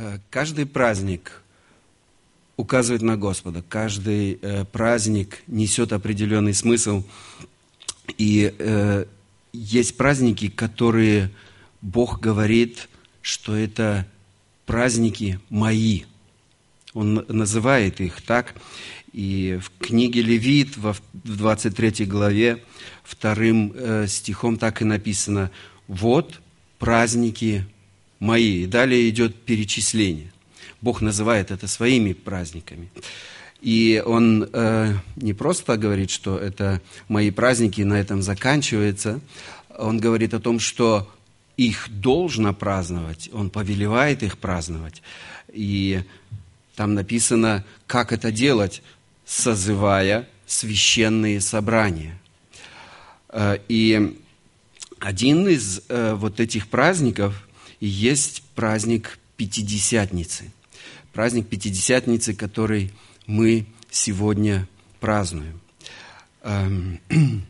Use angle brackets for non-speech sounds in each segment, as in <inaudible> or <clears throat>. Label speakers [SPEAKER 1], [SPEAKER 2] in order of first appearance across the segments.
[SPEAKER 1] Э, каждый праздник указывает на Господа, каждый э, праздник несет определенный смысл. И э, есть праздники, которые Бог говорит, что это праздники мои. Он называет их так. И в книге Левит, в 23 главе, вторым стихом так и написано, «Вот праздники мои». И далее идет перечисление. Бог называет это своими праздниками. И он э, не просто говорит, что это мои праздники, на этом заканчивается. Он говорит о том, что их должно праздновать, он повелевает их праздновать. И там написано, как это делать, созывая священные собрания. Э, и один из э, вот этих праздников есть праздник Пятидесятницы. Праздник Пятидесятницы, который мы сегодня празднуем. Эм, <clears throat>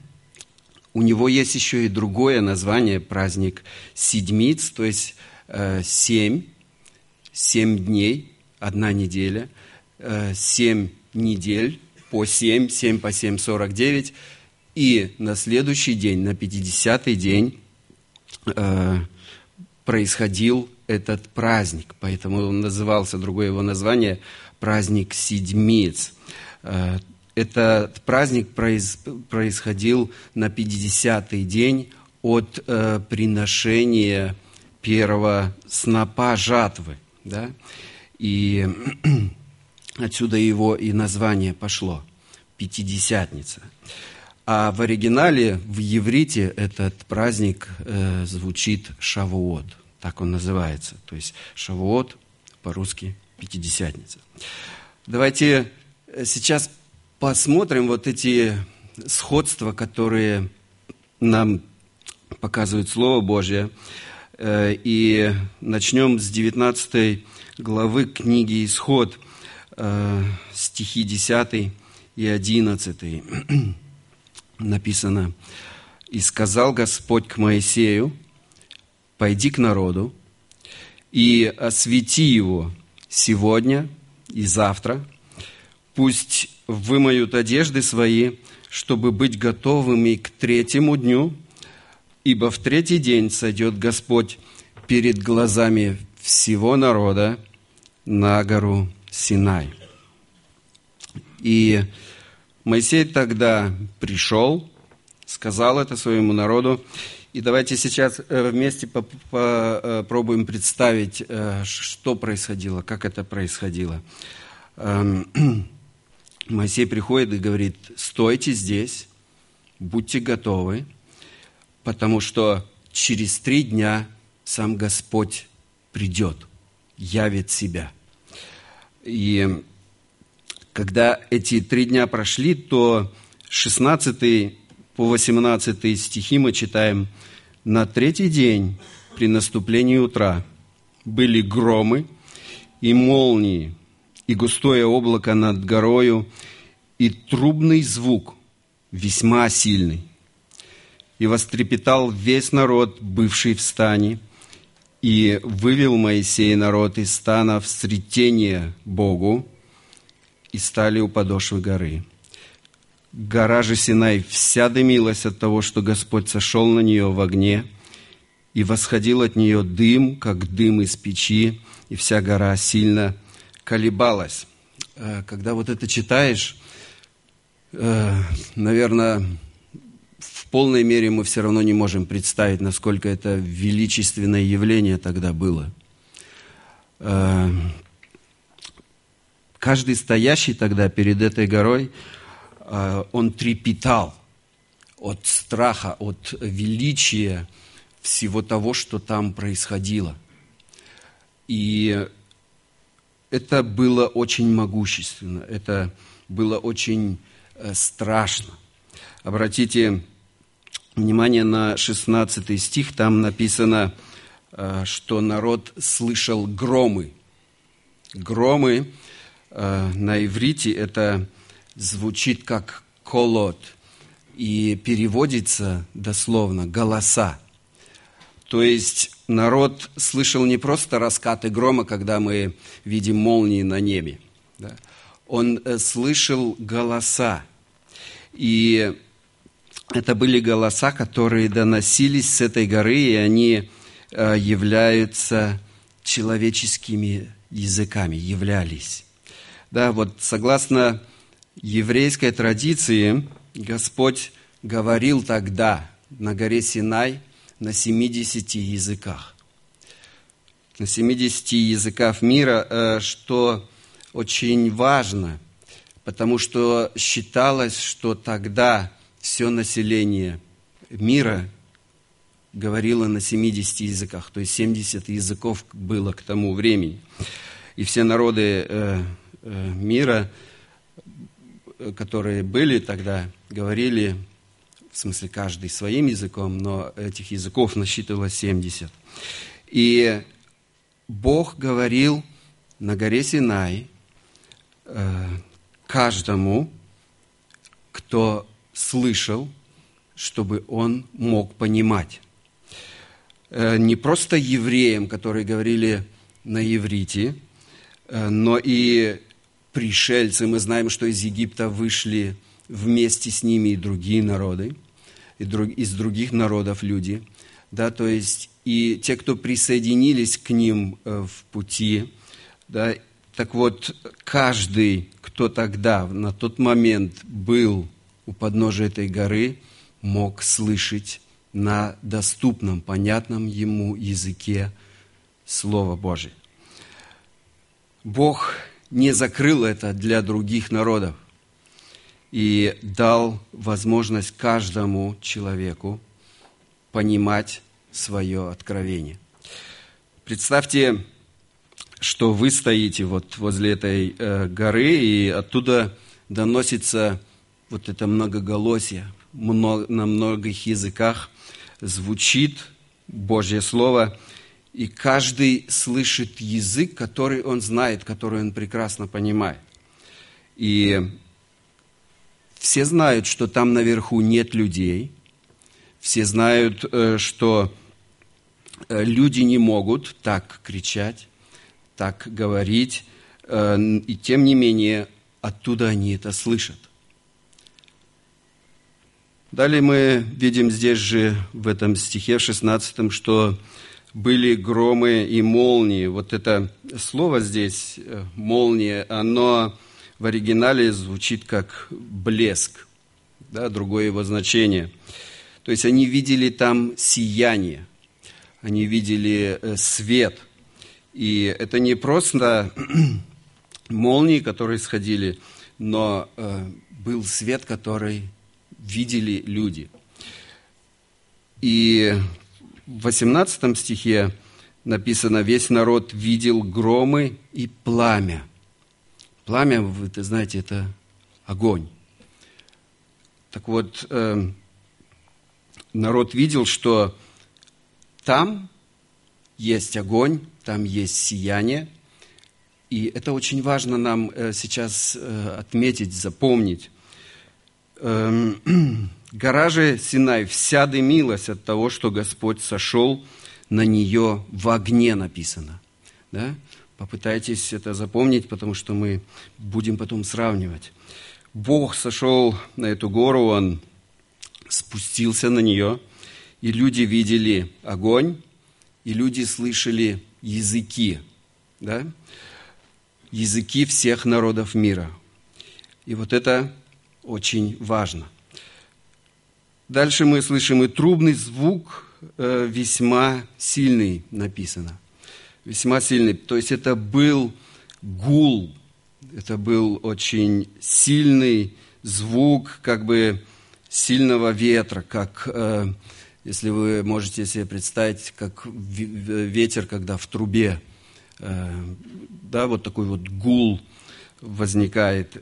[SPEAKER 1] у него есть еще и другое название, праздник Седмиц, то есть э, семь, семь дней, одна неделя, семь недель по 7, 7 по 7, 49. И на следующий день, на 50-й день, э, происходил этот праздник. Поэтому он назывался, другое его название, праздник Седмиц. Э, этот праздник происходил на 50-й день от э, приношения первого снопа жатвы. Да? И <clears throat> Отсюда его и название пошло – Пятидесятница. А в оригинале, в еврите, этот праздник э, звучит Шавуот. Так он называется. То есть Шавуот по-русски Пятидесятница. Давайте э, сейчас посмотрим вот эти сходства, которые нам показывает Слово Божье. Э, и начнем с 19 главы книги «Исход», Э, стихи 10 и 11 <clears throat> написано, «И сказал Господь к Моисею, пойди к народу и освети его сегодня и завтра, пусть вымоют одежды свои, чтобы быть готовыми к третьему дню, ибо в третий день сойдет Господь перед глазами всего народа на гору Синай. И Моисей тогда пришел, сказал это своему народу. И давайте сейчас э, вместе попробуем представить, э, что происходило, как это происходило. Эм, <clears throat> Моисей приходит и говорит, стойте здесь, будьте готовы, потому что через три дня сам Господь придет, явит себя – и когда эти три дня прошли, то 16 по 18 стихи мы читаем, «На третий день при наступлении утра были громы и молнии, и густое облако над горою, и трубный звук, весьма сильный. И вострепетал весь народ, бывший в стане, и вывел Моисей народ из стана в сретение Богу, и стали у подошвы горы. Гора же Синай вся дымилась от того, что Господь сошел на нее в огне, и восходил от нее дым, как дым из печи, и вся гора сильно колебалась. Э, когда вот это читаешь, э, наверное, полной мере мы все равно не можем представить, насколько это величественное явление тогда было. Каждый стоящий тогда перед этой горой, э, он трепетал от страха, от величия всего того, что там происходило. И это было очень могущественно, это было очень э, страшно. Обратите внимание на 16 стих, там написано, э, что народ слышал громы. Громы э, на иврите это звучит как колот и переводится дословно голоса. То есть народ слышал не просто раскаты грома, когда мы видим молнии на небе. Да? Он э, слышал голоса. И это были голоса, которые доносились с этой горы, и они э, являются человеческими языками, являлись. Да, вот согласно еврейской традиции, Господь говорил тогда на горе Синай на 70 языках. На 70 языках мира, э, что очень важно, потому что считалось, что тогда все население мира говорило на 70 языках, то есть 70 языков было к тому времени. И все народы э, мира, которые были тогда, говорили в смысле каждый своим языком, но этих языков насчитывалось 70. И Бог говорил на горе Синай э, каждому, кто слышал, чтобы он мог понимать. Э, не просто евреям, которые говорили на иврите, э, но и пришельцы. Мы знаем, что из Египта вышли вместе с ними и другие народы, и друг, из других народов люди, да, то есть и те, кто присоединились к ним э, в пути, да, так вот, каждый, кто тогда, на тот момент был у подножия этой горы, мог слышать на доступном, понятном ему языке Слово Божие. Бог не закрыл это для других народов и дал возможность каждому человеку понимать свое откровение. Представьте, что вы стоите вот возле этой э, горы, и оттуда доносится вот это многоголосие, много, на многих языках звучит Божье Слово, и каждый слышит язык, который он знает, который он прекрасно понимает. И все знают, что там наверху нет людей. Все знают, э, что э, люди не могут так кричать, так говорить. Э, и тем не менее, оттуда они это слышат. Далее мы видим здесь же, в этом стихе, в 16, что были громы и молнии. Вот это слово здесь, молния, оно в оригинале звучит как блеск, да, другое его значение. То есть они видели там сияние, они видели э, свет. И это не просто <clears throat> молнии, которые сходили, но э, был свет, который видели люди. И в 18 стихе написано, весь народ видел громы и пламя. Пламя, вы знаете, это огонь. Так вот, э, народ видел, что там есть огонь, там есть сияние, и это очень важно нам э, сейчас э, отметить, запомнить. Э, <clears throat> гора же Синай вся дымилась от того, что Господь сошел на нее в огне, написано. Да? Попытайтесь это запомнить, потому что мы будем потом сравнивать. Бог сошел на эту гору, Он спустился на нее, и люди видели огонь, и люди слышали языки, да? языки всех народов мира. И вот это очень важно. Дальше мы слышим и трубный звук э, весьма сильный написано – весьма сильный. То есть это был гул, это был очень сильный звук, как бы сильного ветра, как, э, если вы можете себе представить, как ветер, когда в трубе, э, да, вот такой вот гул возникает.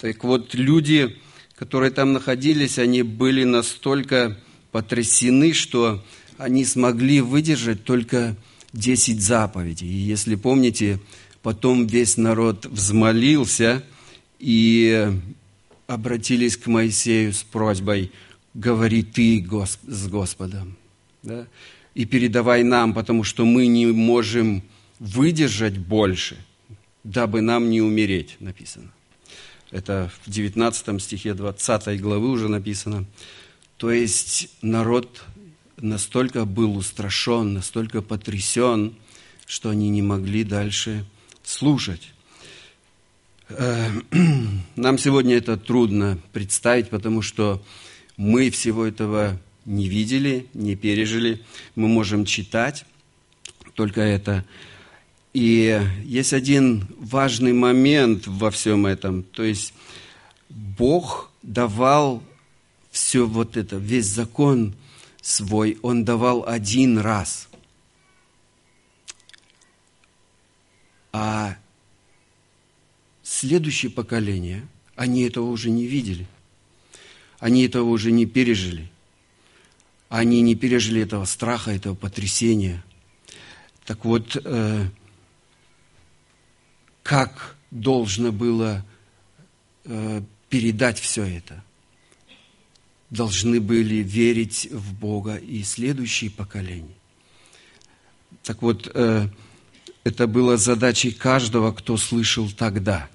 [SPEAKER 1] Так вот, люди, которые там находились, они были настолько потрясены, что они смогли выдержать только десять заповедей. И если помните, потом весь народ взмолился и обратились к Моисею с просьбой, говори ты с Господом. Да? и передавай нам, потому что мы не можем выдержать больше, дабы нам не умереть, написано. Это в 19 стихе 20 главы уже написано. То есть народ настолько был устрашен, настолько потрясен, что они не могли дальше слушать. Э, <clears throat> нам сегодня это трудно представить, потому что мы всего этого не видели, не пережили. Мы можем читать только это. И есть один важный момент во всем этом. То есть Бог давал все вот это, весь закон свой, Он давал один раз. А следующее поколение, они этого уже не видели. Они этого уже не пережили. Они не пережили этого страха, этого потрясения. Так вот, э, как должно было э, передать все это? Должны были верить в Бога и следующие поколения. Так вот, э, это было задачей каждого, кто слышал тогда,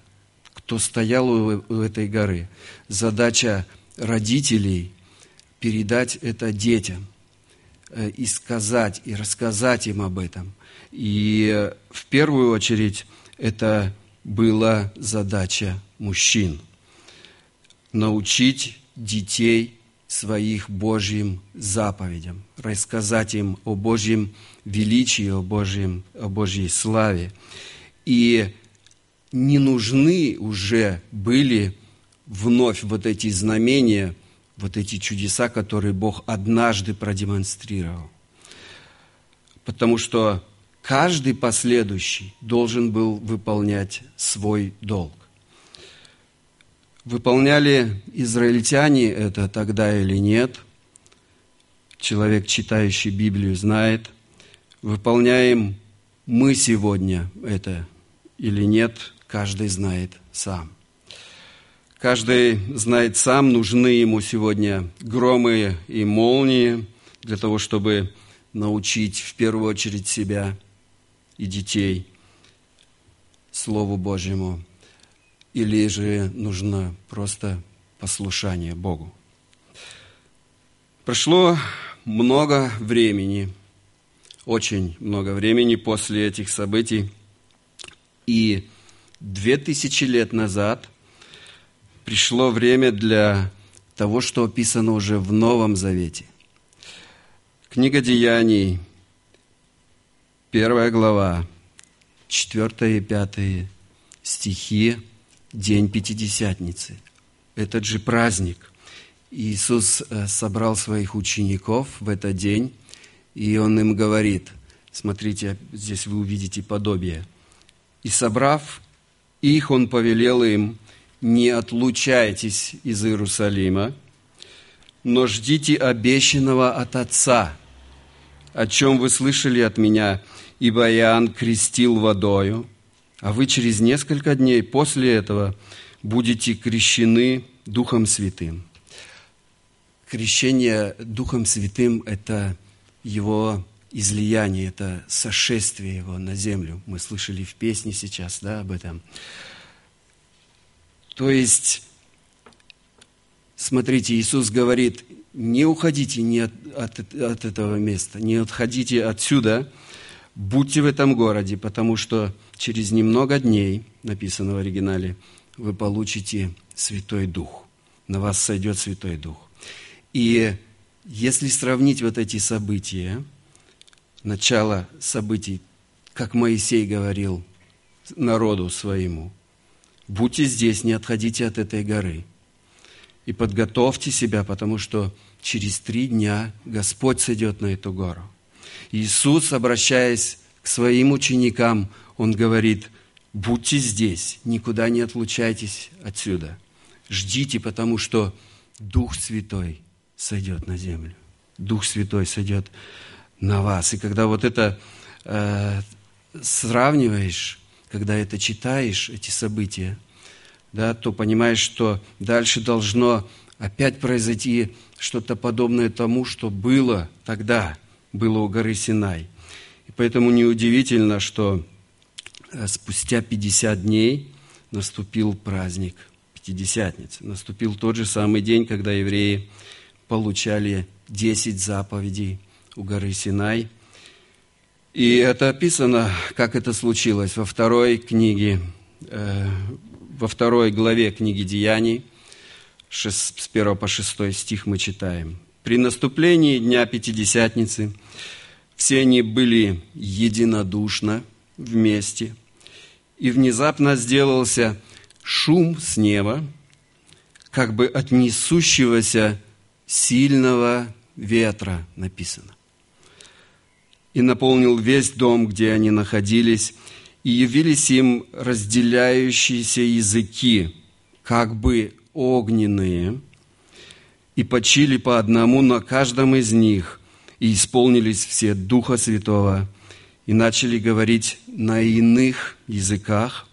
[SPEAKER 1] кто стоял у, у этой горы. Задача родителей передать это детям э, и сказать, и рассказать им об этом. И э, в первую очередь это была задача мужчин. Научить детей своих Божьим заповедям, рассказать им о Божьем величии, о, Божьем, о Божьей славе. И не нужны уже были вновь вот эти знамения, вот эти чудеса, которые Бог однажды продемонстрировал. Потому что каждый последующий должен был выполнять свой долг. Выполняли израильтяне это тогда или нет? Человек, читающий Библию, знает. Выполняем мы сегодня это или нет, каждый знает сам. Каждый знает сам, нужны ему сегодня громы и молнии для того, чтобы научить в первую очередь себя и детей Слову Божьему или же нужно просто послушание Богу. Прошло много времени, очень много времени после этих событий, и две тысячи лет назад пришло время для того, что описано уже в Новом Завете. Книга Деяний, первая глава, четвертые и пятые стихи день Пятидесятницы. Этот же праздник. Иисус э, собрал своих учеников в этот день, и Он им говорит, смотрите, здесь вы увидите подобие. И собрав их, Он повелел им, не отлучайтесь из Иерусалима, но ждите обещанного от Отца, о чем вы слышали от меня, ибо Иоанн крестил водою, а вы через несколько дней после этого будете крещены Духом Святым. Крещение Духом Святым – это его излияние, это сошествие его на землю. Мы слышали в песне сейчас да, об этом. То есть, смотрите, Иисус говорит, не уходите не от, от, от этого места, не отходите отсюда, будьте в этом городе, потому что через немного дней, написано в оригинале, вы получите Святой Дух. На вас сойдет Святой Дух. И если сравнить вот эти события, начало событий, как Моисей говорил народу своему, будьте здесь, не отходите от этой горы. И подготовьте себя, потому что через три дня Господь сойдет на эту гору. Иисус, обращаясь к своим ученикам, он говорит, будьте здесь, никуда не отлучайтесь отсюда. Ждите, потому что Дух Святой сойдет на землю. Дух Святой сойдет на вас. И когда вот это э, сравниваешь, когда это читаешь, эти события, да, то понимаешь, что дальше должно опять произойти что-то подобное тому, что было тогда, было у горы Синай. И поэтому неудивительно, что э, спустя 50 дней наступил праздник Пятидесятницы. Наступил тот же самый день, когда евреи получали 10 заповедей у горы Синай. И это описано, как это случилось во второй книге, э, во второй главе книги Деяний, с 1 по 6 стих мы читаем. При наступлении Дня Пятидесятницы все они были единодушно вместе, и внезапно сделался шум с неба, как бы от несущегося сильного ветра написано. И наполнил весь дом, где они находились, и явились им разделяющиеся языки, как бы огненные, и почили по одному на каждом из них, и исполнились все Духа Святого, и начали говорить на иных языках,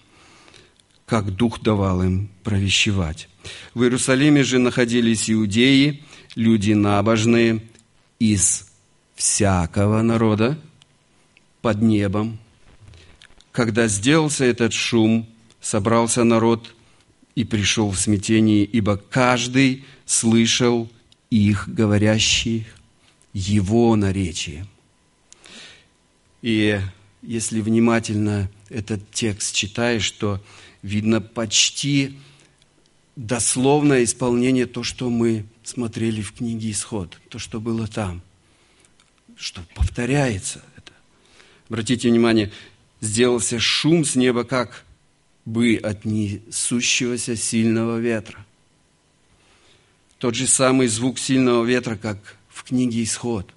[SPEAKER 1] как Дух давал им провещевать. В Иерусалиме же находились иудеи, люди набожные из всякого народа под небом. Когда сделался этот шум, собрался народ и пришел в смятение, ибо каждый слышал их говорящих его наречием. И если внимательно этот текст читаешь, то видно почти дословное исполнение то, что мы смотрели в книге «Исход», то, что было там, что повторяется это. Обратите внимание, сделался шум с неба, как бы от несущегося сильного ветра. Тот же самый звук сильного ветра, как в книге «Исход».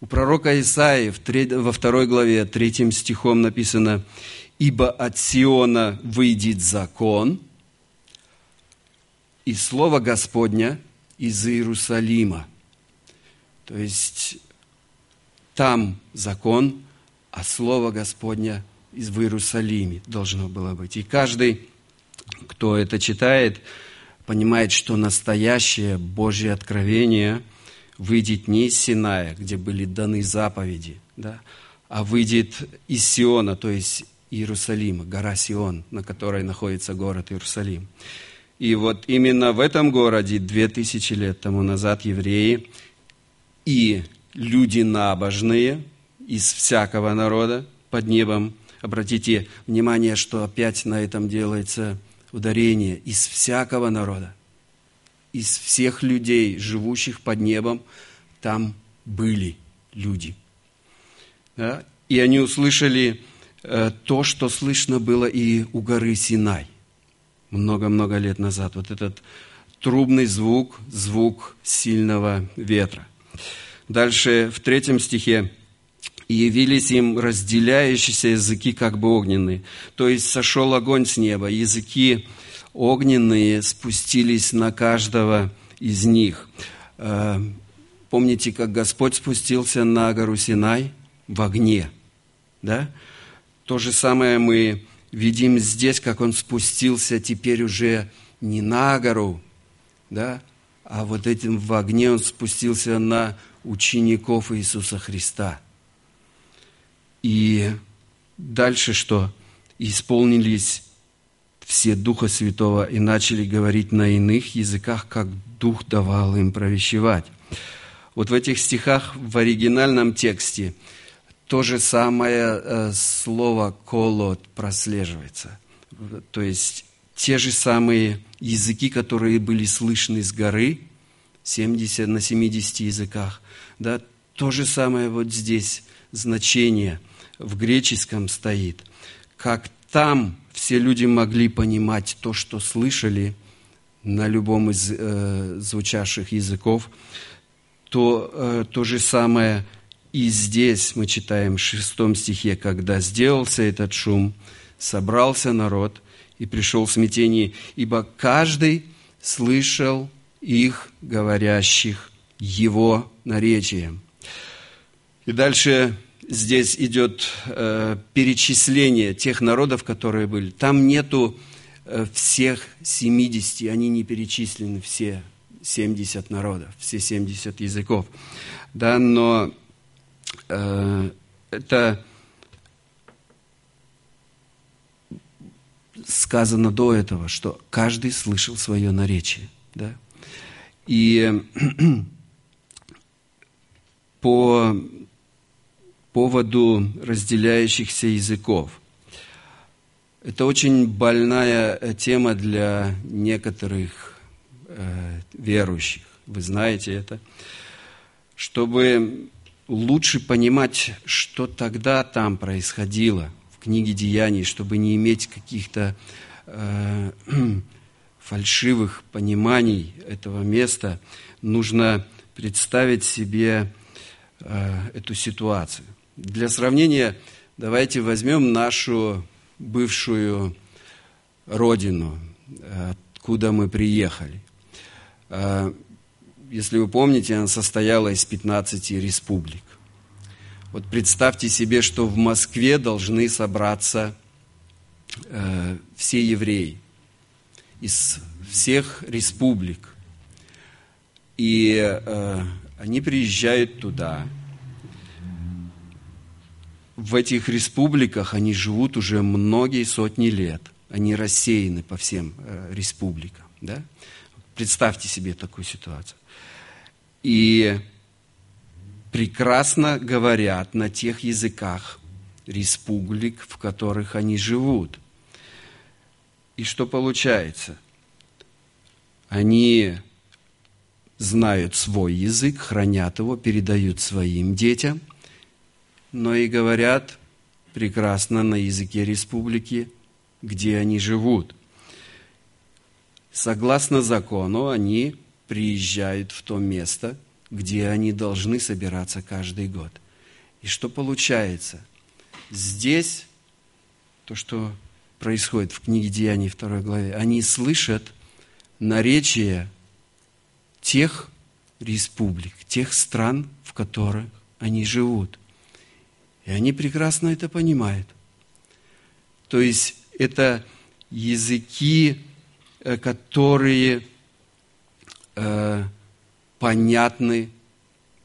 [SPEAKER 1] У пророка Исаии во второй главе, третьим стихом написано – ибо от Сиона выйдет закон, и Слово Господня из Иерусалима. То есть там закон, а Слово Господня в Иерусалиме должно было быть. И каждый, кто это читает, понимает, что настоящее Божье откровение выйдет не из Синая, где были даны заповеди, да, а выйдет из Сиона, то есть Иерусалима, гора Сион, на которой находится город Иерусалим. И вот именно в этом городе две тысячи лет тому назад евреи и люди набожные из всякого народа под небом, обратите внимание, что опять на этом делается ударение, из всякого народа, из всех людей, живущих под небом, там были люди. Да? И они услышали Э, то, что слышно было и у горы Синай много-много лет назад. Вот этот трубный звук, звук сильного ветра. Дальше в третьем стихе и явились им разделяющиеся языки, как бы огненные. То есть сошел огонь с неба, языки огненные спустились на каждого из них. Э, помните, как Господь спустился на гору Синай в огне, да? То же самое мы видим здесь, как он спустился теперь уже не на гору, да, а вот этим в огне он спустился на учеников Иисуса Христа. И дальше что? Исполнились все Духа Святого и начали говорить на иных языках, как Дух давал им провещевать. Вот в этих стихах в оригинальном тексте – то же самое э, слово «колот» прослеживается. То есть те же самые языки, которые были слышны с горы, 70 на 70 языках, да, то же самое вот здесь значение в греческом стоит. Как там все люди могли понимать то, что слышали на любом из э, звучавших языков, то э, то же самое – и здесь мы читаем в шестом стихе, когда сделался этот шум, собрался народ и пришел в смятение, ибо каждый слышал их, говорящих его наречием. И дальше здесь идет э, перечисление тех народов, которые были. Там нету э, всех 70, они не перечислены все 70 народов, все 70 языков. Да, но э, это сказано до этого, что каждый слышал свое наречие. Да? И <clears throat> по поводу разделяющихся языков. Это очень больная э, тема для некоторых э, верующих. Вы знаете это. Чтобы лучше понимать, что тогда там происходило в книге Деяний, чтобы не иметь каких-то э, <clears throat> фальшивых пониманий этого места, нужно представить себе э, эту ситуацию. Для сравнения, давайте возьмем нашу бывшую родину, откуда мы приехали. А, если вы помните, она состояла из 15 республик. Вот представьте себе, что в Москве должны собраться э, все евреи из всех республик. И э, они приезжают туда, в этих республиках они живут уже многие сотни лет. Они рассеяны по всем э, республикам. Да? Представьте себе такую ситуацию. И прекрасно говорят на тех языках республик, в которых они живут. И что получается? Они знают свой язык, хранят его, передают своим детям – но и говорят прекрасно на языке республики, где они живут. Согласно закону, они приезжают в то место, где они должны собираться каждый год. И что получается? Здесь то, что происходит в книге Деяний 2 главе, они слышат наречие тех республик, тех стран, в которых они живут. И они прекрасно это понимают. То есть это языки, э, которые э, понятны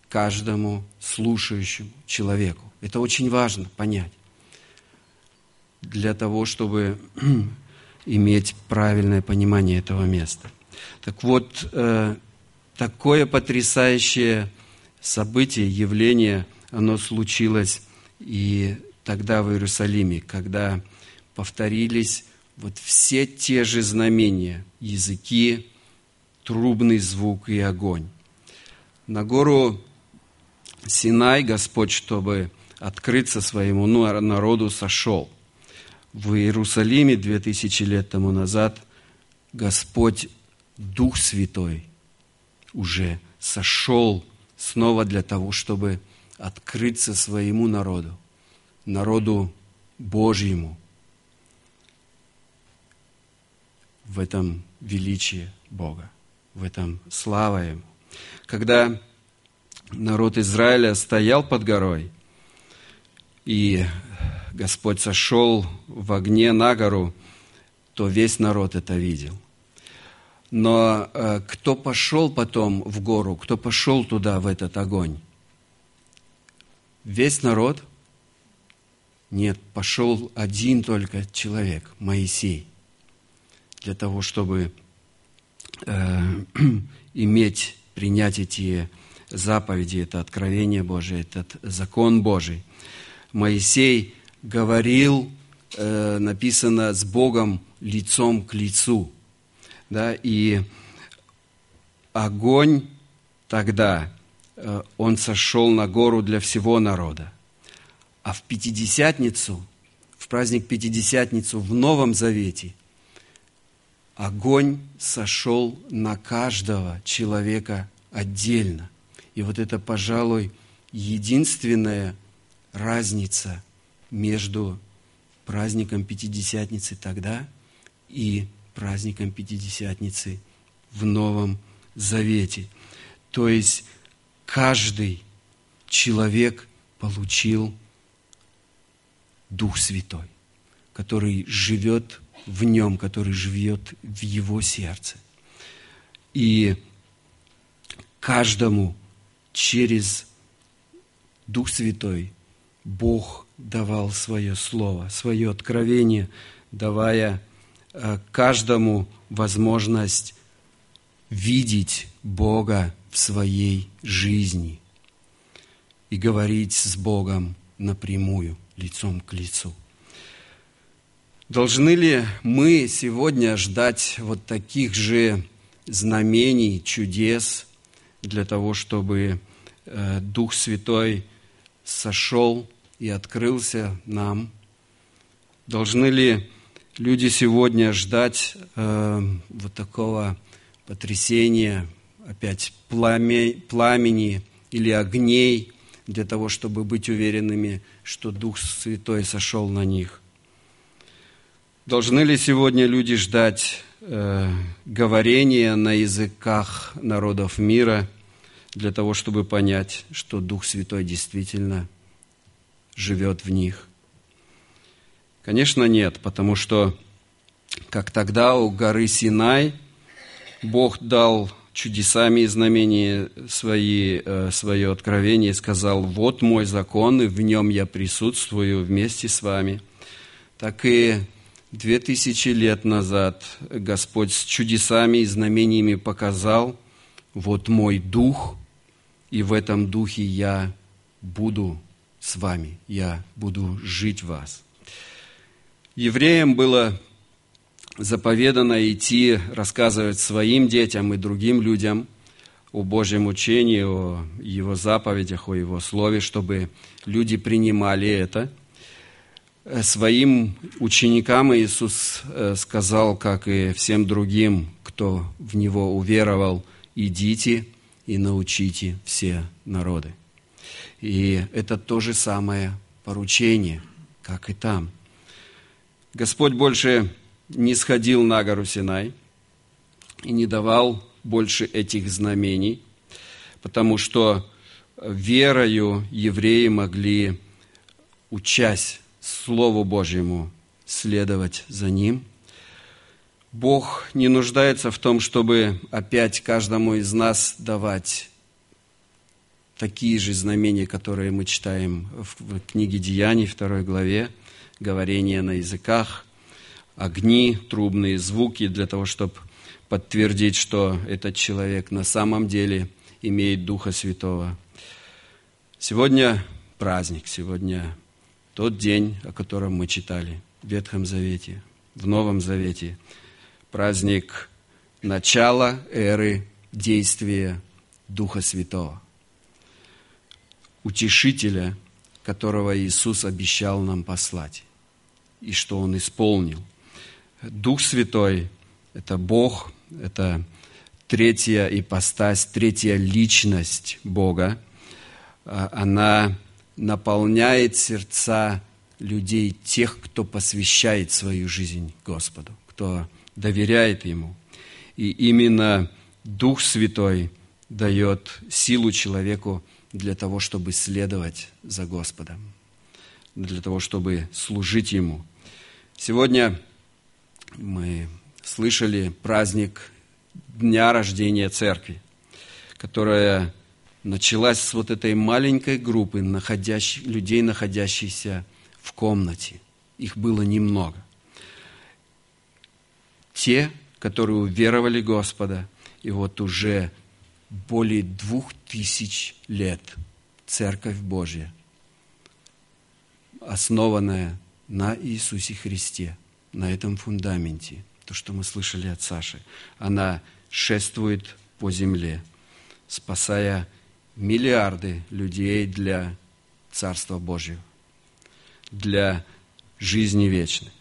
[SPEAKER 1] каждому слушающему человеку. Это очень важно понять для того, чтобы <clears throat> иметь правильное понимание этого места. Так вот, э, такое потрясающее событие, явление, оно случилось и тогда в Иерусалиме, когда повторились вот все те же знамения, языки, трубный звук и огонь. На гору Синай Господь, чтобы открыться своему народу, сошел. В Иерусалиме две тысячи лет тому назад Господь, Дух Святой, уже сошел снова для того, чтобы открыться своему народу, народу Божьему в этом величии Бога, в этом слава Ему. Когда народ Израиля стоял под горой, и Господь сошел в огне на гору, то весь народ это видел. Но э, кто пошел потом в гору, кто пошел туда, в этот огонь, Весь народ? Нет, пошел один только человек, Моисей, для того, чтобы э, <clears throat> иметь, принять эти заповеди, это откровение Божие, этот закон Божий. Моисей говорил, э, написано, с Богом лицом к лицу. Да, и огонь тогда он сошел на гору для всего народа. А в Пятидесятницу, в праздник Пятидесятницу в Новом Завете, огонь сошел на каждого человека отдельно. И вот это, пожалуй, единственная разница между праздником Пятидесятницы тогда и праздником Пятидесятницы в Новом Завете. То есть каждый человек получил Дух Святой, который живет в нем, который живет в его сердце. И каждому через Дух Святой Бог давал свое слово, свое откровение, давая э, каждому возможность видеть Бога своей жизни и говорить с Богом напрямую, лицом к лицу. Должны ли мы сегодня ждать вот таких же знамений, чудес для того, чтобы э, Дух Святой сошел и открылся нам? Должны ли люди сегодня ждать э, вот такого потрясения, опять пламя, пламени или огней для того, чтобы быть уверенными, что Дух Святой сошел на них? Должны ли сегодня люди ждать э, говорения на языках народов мира для того, чтобы понять, что Дух Святой действительно живет в них? Конечно, нет, потому что, как тогда у горы Синай – Бог дал чудесами и знамения свои, э, свое откровение и сказал, вот мой закон, и в нем я присутствую вместе с вами. Так и две тысячи лет назад Господь с чудесами и знамениями показал, вот мой дух, и в этом духе я буду с вами, я буду жить в вас. Евреям было заповедано идти рассказывать своим детям и другим людям о Божьем учении, о Его заповедях, о Его Слове, чтобы люди принимали это. Своим ученикам Иисус э, сказал, как и всем другим, кто в Него уверовал, идите и научите все народы. И это то же самое поручение, как и там. Господь больше не сходил на гору Синай и не давал больше этих знамений, потому что верою евреи могли, учась Слову Божьему, следовать за Ним. Бог не нуждается в том, чтобы опять каждому из нас давать такие же знамения, которые мы читаем в книге Деяний, второй главе, говорение на языках, огни, трубные звуки для того, чтобы подтвердить, что этот человек на самом деле имеет Духа Святого. Сегодня праздник, сегодня тот день, о котором мы читали в Ветхом Завете, в Новом Завете. Праздник начала эры действия Духа Святого, утешителя, которого Иисус обещал нам послать, и что Он исполнил – Дух Святой – это Бог, это третья ипостась, третья личность Бога. А, она наполняет сердца людей, тех, кто посвящает свою жизнь Господу, кто доверяет Ему. И именно Дух Святой дает силу человеку для того, чтобы следовать за Господом, для того, чтобы служить Ему. Сегодня мы слышали праздник дня рождения церкви, которая началась с вот этой маленькой группы находящих, людей, находящихся в комнате. Их было немного. Те, которые уверовали Господа, и вот уже более двух тысяч лет Церковь Божья, основанная на Иисусе Христе – на этом фундаменте, то, что мы слышали от Саши, она шествует по земле, спасая миллиарды людей для Царства Божьего, для жизни вечной.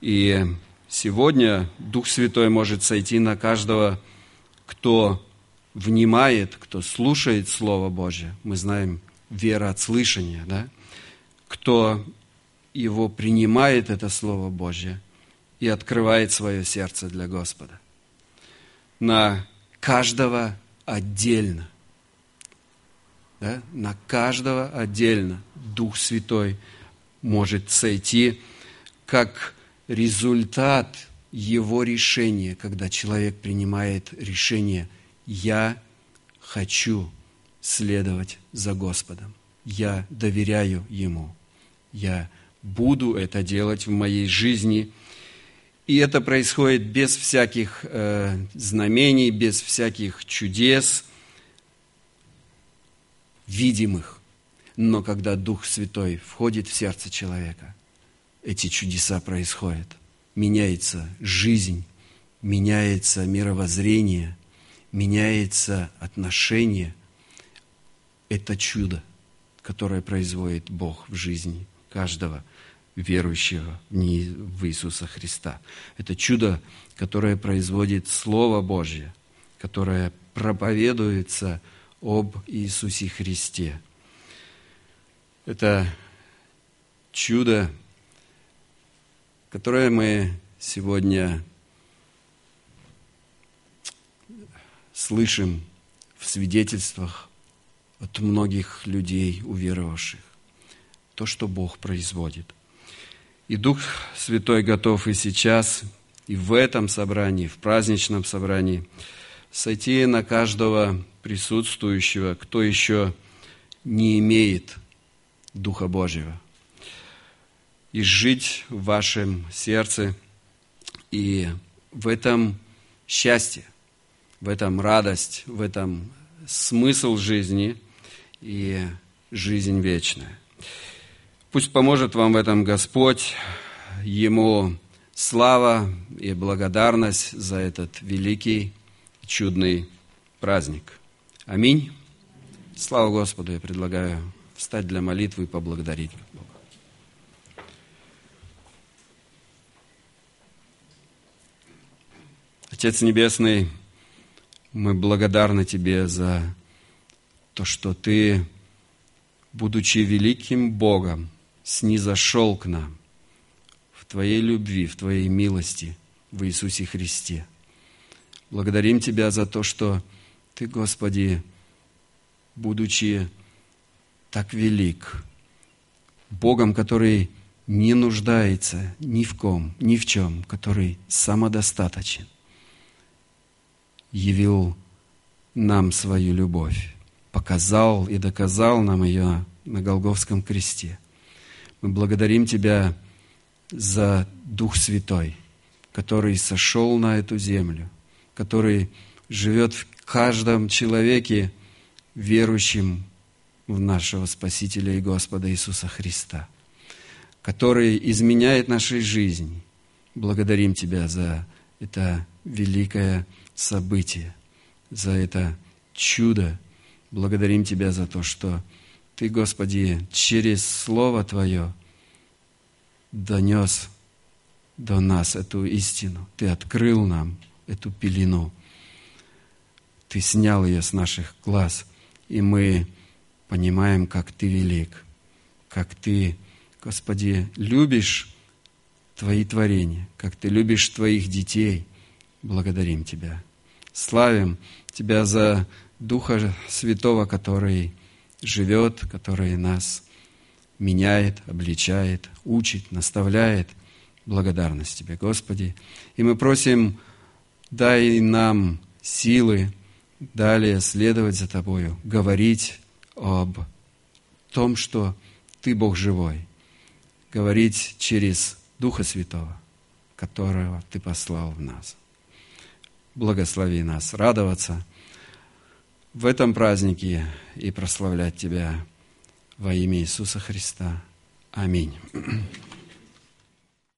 [SPEAKER 1] И сегодня Дух Святой может сойти на каждого, кто внимает, кто слушает Слово Божье. Мы знаем вера от слышания, да? Кто его принимает это Слово Божье и открывает свое сердце для Господа. На каждого отдельно. Да? На каждого отдельно Дух Святой может сойти как результат его решения, когда человек принимает решение «Я хочу следовать за Господом. Я доверяю Ему. Я буду это делать в моей жизни. И это происходит без всяких э, знамений, без всяких чудес видимых. Но когда Дух Святой входит в сердце человека, эти чудеса происходят. Меняется жизнь, меняется мировоззрение, меняется отношение. Это чудо, которое производит Бог в жизни каждого верующего в Иисуса Христа. Это чудо, которое производит Слово Божье, которое проповедуется об Иисусе Христе. Это чудо, которое мы сегодня слышим в свидетельствах от многих людей, уверовавших. То, что Бог производит. И Дух Святой готов и сейчас, и в этом собрании, в праздничном собрании, сойти на каждого присутствующего, кто еще не имеет Духа Божьего, и жить в вашем сердце, и в этом счастье – в этом радость, в этом смысл жизни и жизнь вечная. Пусть поможет вам в этом Господь, Ему слава и благодарность за этот великий, чудный праздник. Аминь. Слава Господу, я предлагаю встать для молитвы и поблагодарить Бога. Отец Небесный, мы благодарны Тебе за то, что Ты, будучи великим Богом, снизошел к нам в Твоей любви, в Твоей милости в Иисусе Христе. Благодарим Тебя за то, что Ты, Господи, будучи так велик, Богом, который не нуждается ни в ком, ни в чем, который самодостаточен, явил нам свою любовь, показал и доказал нам ее на Голговском кресте. Мы благодарим Тебя за Дух Святой, который сошел на эту землю, который живет в каждом человеке, верующем в нашего Спасителя и Господа Иисуса Христа, который изменяет нашу жизнь. Благодарим Тебя за это великое событие, за это чудо. Благодарим Тебя за то, что Ты, Господи, через Слово Твое донес до нас эту истину. Ты открыл нам эту пелену. Ты снял ее с наших глаз, и мы понимаем, как Ты велик, как Ты, Господи, любишь Твои творения, как Ты любишь Твоих детей. Благодарим Тебя. Славим Тебя за Духа Святого, который живет, который нас меняет, обличает, учит, наставляет. Благодарность Тебе, Господи. И мы просим, дай нам силы далее следовать за Тобою, говорить об том, что Ты Бог живой, говорить через Духа Святого, которого Ты послал в нас благослови нас радоваться в этом празднике и прославлять Тебя во имя Иисуса Христа. Аминь.